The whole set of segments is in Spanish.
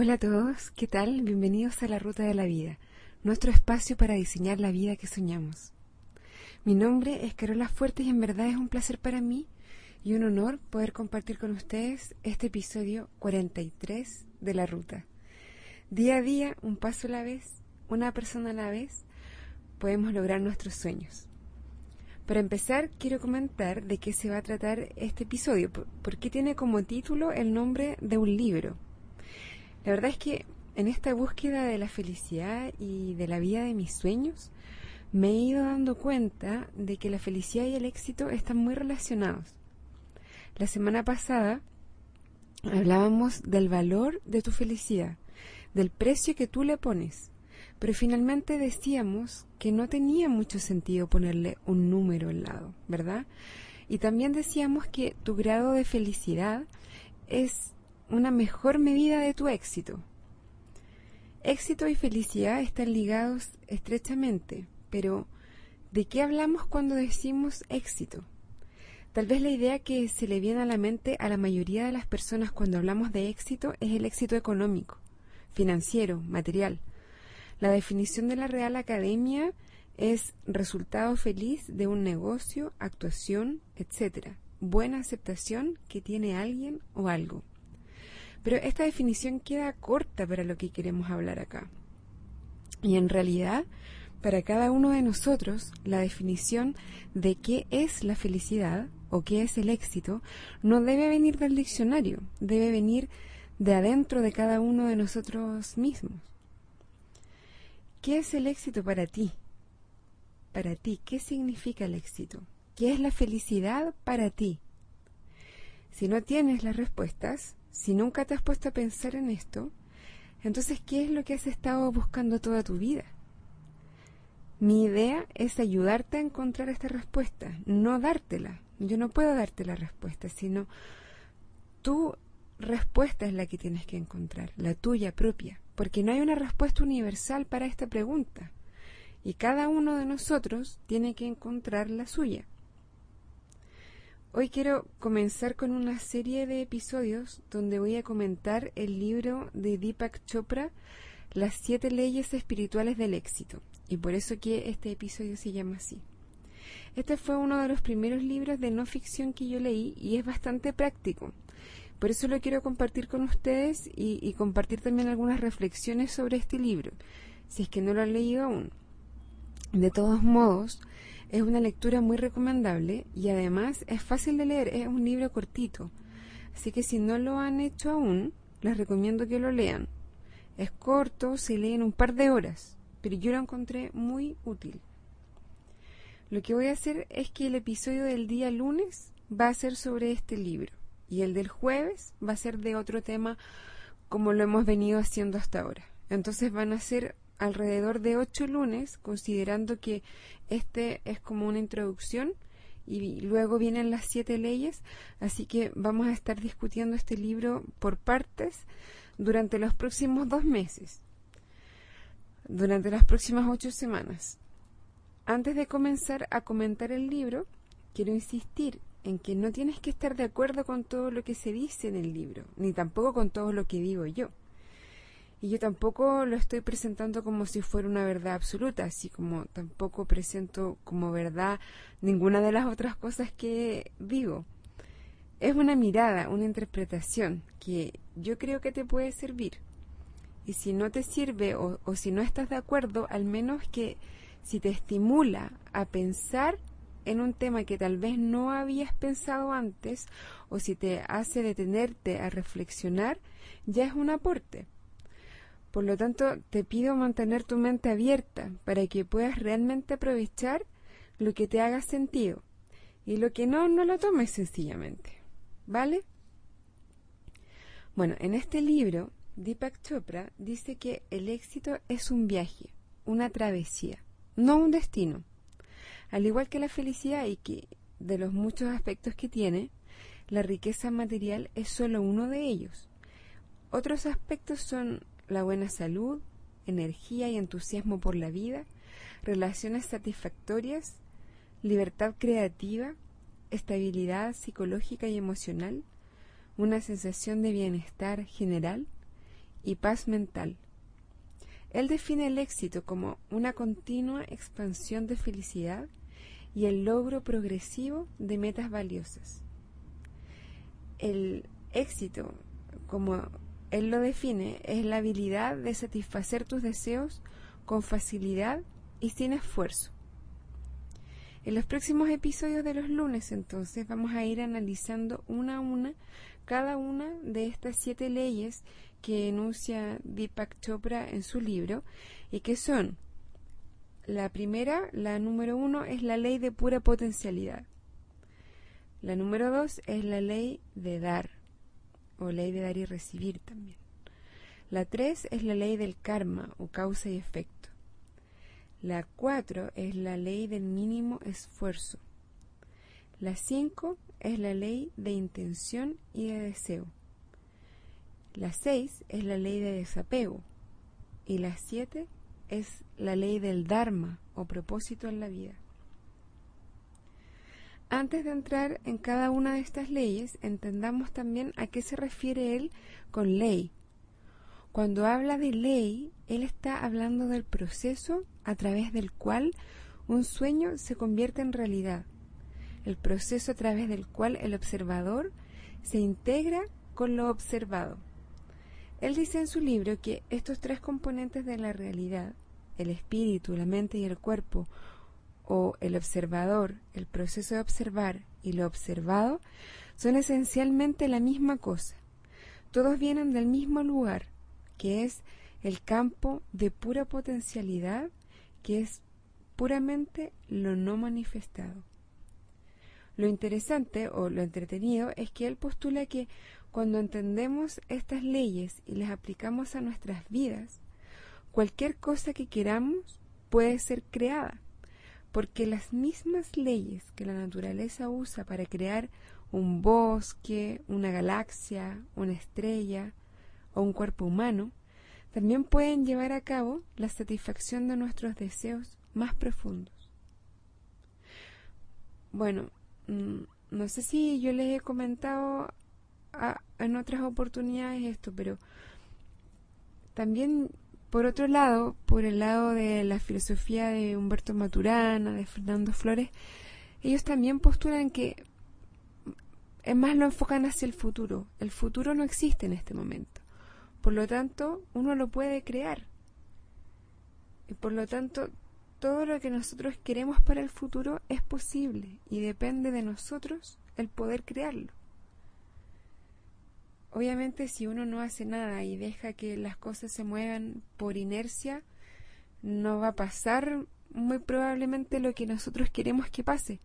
Hola a todos, ¿qué tal? Bienvenidos a la Ruta de la Vida, nuestro espacio para diseñar la vida que soñamos. Mi nombre es Carola Fuertes y en verdad es un placer para mí y un honor poder compartir con ustedes este episodio 43 de la Ruta. Día a día, un paso a la vez, una persona a la vez, podemos lograr nuestros sueños. Para empezar, quiero comentar de qué se va a tratar este episodio, porque tiene como título el nombre de un libro. La verdad es que en esta búsqueda de la felicidad y de la vida de mis sueños, me he ido dando cuenta de que la felicidad y el éxito están muy relacionados. La semana pasada hablábamos del valor de tu felicidad, del precio que tú le pones. Pero finalmente decíamos que no tenía mucho sentido ponerle un número al lado, ¿verdad? Y también decíamos que tu grado de felicidad es una mejor medida de tu éxito. Éxito y felicidad están ligados estrechamente, pero ¿de qué hablamos cuando decimos éxito? Tal vez la idea que se le viene a la mente a la mayoría de las personas cuando hablamos de éxito es el éxito económico, financiero, material. La definición de la Real Academia es resultado feliz de un negocio, actuación, etc. Buena aceptación que tiene alguien o algo. Pero esta definición queda corta para lo que queremos hablar acá. Y en realidad, para cada uno de nosotros, la definición de qué es la felicidad o qué es el éxito no debe venir del diccionario, debe venir de adentro de cada uno de nosotros mismos. ¿Qué es el éxito para ti? Para ti, ¿qué significa el éxito? ¿Qué es la felicidad para ti? Si no tienes las respuestas, si nunca te has puesto a pensar en esto, entonces, ¿qué es lo que has estado buscando toda tu vida? Mi idea es ayudarte a encontrar esta respuesta, no dártela. Yo no puedo darte la respuesta, sino tu respuesta es la que tienes que encontrar, la tuya propia porque no hay una respuesta universal para esta pregunta y cada uno de nosotros tiene que encontrar la suya. Hoy quiero comenzar con una serie de episodios donde voy a comentar el libro de Deepak Chopra, Las siete leyes espirituales del éxito, y por eso que este episodio se llama así. Este fue uno de los primeros libros de no ficción que yo leí y es bastante práctico. Por eso lo quiero compartir con ustedes y, compartir también algunas reflexiones sobre este libro, si es que no lo han leído aún. De todos modos, es una lectura muy recomendable y además es fácil de leer, es un libro cortito. Así que si no lo han hecho aún, les recomiendo que lo lean. Es corto, se lee en un par de horas, pero yo lo encontré muy útil. Lo que voy a hacer es que el episodio del día lunes va a ser sobre este libro y el del jueves va a ser de otro tema como lo hemos venido haciendo hasta ahora. Entonces van a ser alrededor de ocho lunes, considerando que este es como una introducción y luego vienen las siete leyes, así que vamos a estar discutiendo este libro por partes durante los próximos dos meses, durante las próximas ocho semanas. Antes de comenzar a comentar el libro, quiero insistir en que no tienes que estar de acuerdo con todo lo que se dice en el libro, ni tampoco con todo lo que digo yo. Y yo tampoco lo estoy presentando como si fuera una verdad absoluta, así como tampoco presento como verdad ninguna de las otras cosas que digo. Es una mirada, una interpretación que yo creo que te puede servir. Y si no te sirve o, o si no estás de acuerdo, al menos que si te estimula a pensar en un tema que tal vez no habías pensado antes o si te hace detenerte a reflexionar, ya es un aporte. Por lo tanto, te pido mantener tu mente abierta para que puedas realmente aprovechar lo que te haga sentido y lo que no, no lo tomes sencillamente. ¿Vale? Bueno, en este libro, Deepak Chopra dice que el éxito es un viaje, una travesía, no un destino. Al igual que la felicidad y que de los muchos aspectos que tiene, la riqueza material es solo uno de ellos. Otros aspectos son la buena salud, energía y entusiasmo por la vida, relaciones satisfactorias, libertad creativa, estabilidad psicológica y emocional, una sensación de bienestar general y paz mental. Él define el éxito como una continua expansión de felicidad y el logro progresivo de metas valiosas. El éxito, como él lo define, es la habilidad de satisfacer tus deseos con facilidad y sin esfuerzo. En los próximos episodios de los lunes, entonces, vamos a ir analizando una a una cada una de estas siete leyes que enuncia Deepak Chopra en su libro y que son la primera, la número uno, es la ley de pura potencialidad. La número dos es la ley de dar, o ley de dar y recibir también. La tres es la ley del karma, o causa y efecto. La cuatro es la ley del mínimo esfuerzo. La cinco es la ley de intención y de deseo. La 6 es la ley de desapego y la 7 es la ley del Dharma o propósito en la vida. Antes de entrar en cada una de estas leyes, entendamos también a qué se refiere él con ley. Cuando habla de ley, él está hablando del proceso a través del cual un sueño se convierte en realidad, el proceso a través del cual el observador se integra con lo observado. Él dice en su libro que estos tres componentes de la realidad, el espíritu, la mente y el cuerpo, o el observador, el proceso de observar y lo observado, son esencialmente la misma cosa. Todos vienen del mismo lugar, que es el campo de pura potencialidad, que es puramente lo no manifestado. Lo interesante o lo entretenido es que él postula que cuando entendemos estas leyes y las aplicamos a nuestras vidas, cualquier cosa que queramos puede ser creada, porque las mismas leyes que la naturaleza usa para crear un bosque, una galaxia, una estrella o un cuerpo humano, también pueden llevar a cabo la satisfacción de nuestros deseos más profundos. Bueno, mm, no sé si yo les he comentado en otras oportunidades esto, pero también por otro lado, por el lado de la filosofía de Humberto Maturana, de Fernando Flores, ellos también postulan que es más lo enfocan hacia el futuro. El futuro no existe en este momento. Por lo tanto, uno lo puede crear. Y por lo tanto, todo lo que nosotros queremos para el futuro es posible y depende de nosotros el poder crearlo. Obviamente si uno no hace nada y deja que las cosas se muevan por inercia, no va a pasar muy probablemente lo que nosotros queremos que pase.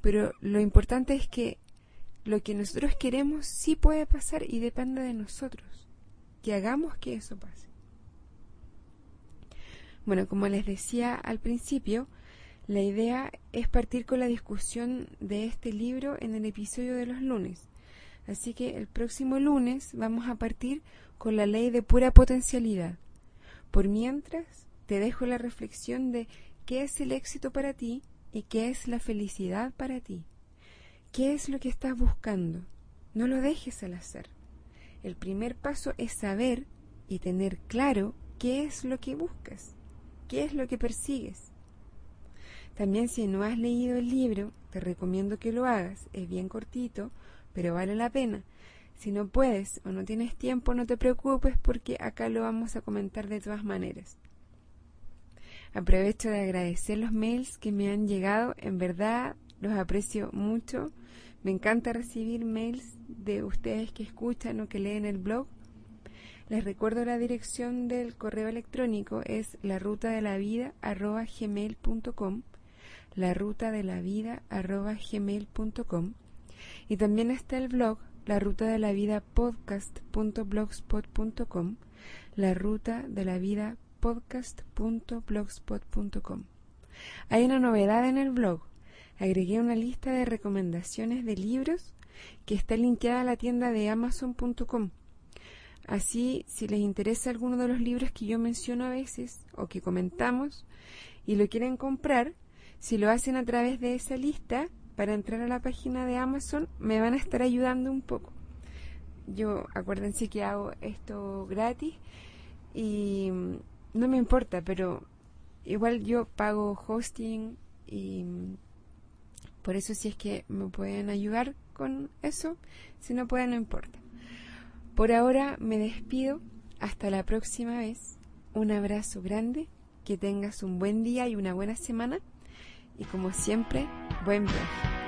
Pero lo importante es que lo que nosotros queremos sí puede pasar y depende de nosotros. Que hagamos que eso pase. Bueno, como les decía al principio, la idea es partir con la discusión de este libro en el episodio de los lunes. Así que el próximo lunes vamos a partir con la ley de pura potencialidad. Por mientras, te dejo la reflexión de qué es el éxito para ti y qué es la felicidad para ti. ¿Qué es lo que estás buscando? No lo dejes al hacer. El primer paso es saber y tener claro qué es lo que buscas, qué es lo que persigues. También si no has leído el libro, te recomiendo que lo hagas, es bien cortito, pero vale la pena. Si no puedes o no tienes tiempo, no te preocupes porque acá lo vamos a comentar de todas maneras. Aprovecho de agradecer los mails que me han llegado, en verdad los aprecio mucho. Me encanta recibir mails de ustedes que escuchan o que leen el blog. Les recuerdo la dirección del correo electrónico es la ruta de la vida gmail.com la ruta de la vida gmail.com y también está el blog La Ruta de la Vida podcast.blogspot.com, La Ruta de la Vida podcast.blogspot.com. Hay una novedad en el blog. Agregué una lista de recomendaciones de libros que está linkeada a la tienda de amazon.com. Así, si les interesa alguno de los libros que yo menciono a veces o que comentamos y lo quieren comprar, si lo hacen a través de esa lista, para entrar a la página de Amazon me van a estar ayudando un poco. yo acuérdense que hago esto gratis y mm, no me importa, pero igual yo pago hosting y mm, por eso si es que me pueden ayudar con eso, si no pueden no importa. Por ahora me despido, hasta la próxima vez, un abrazo grande, que tengas un buen día y una buena semana y como siempre, buen viaje.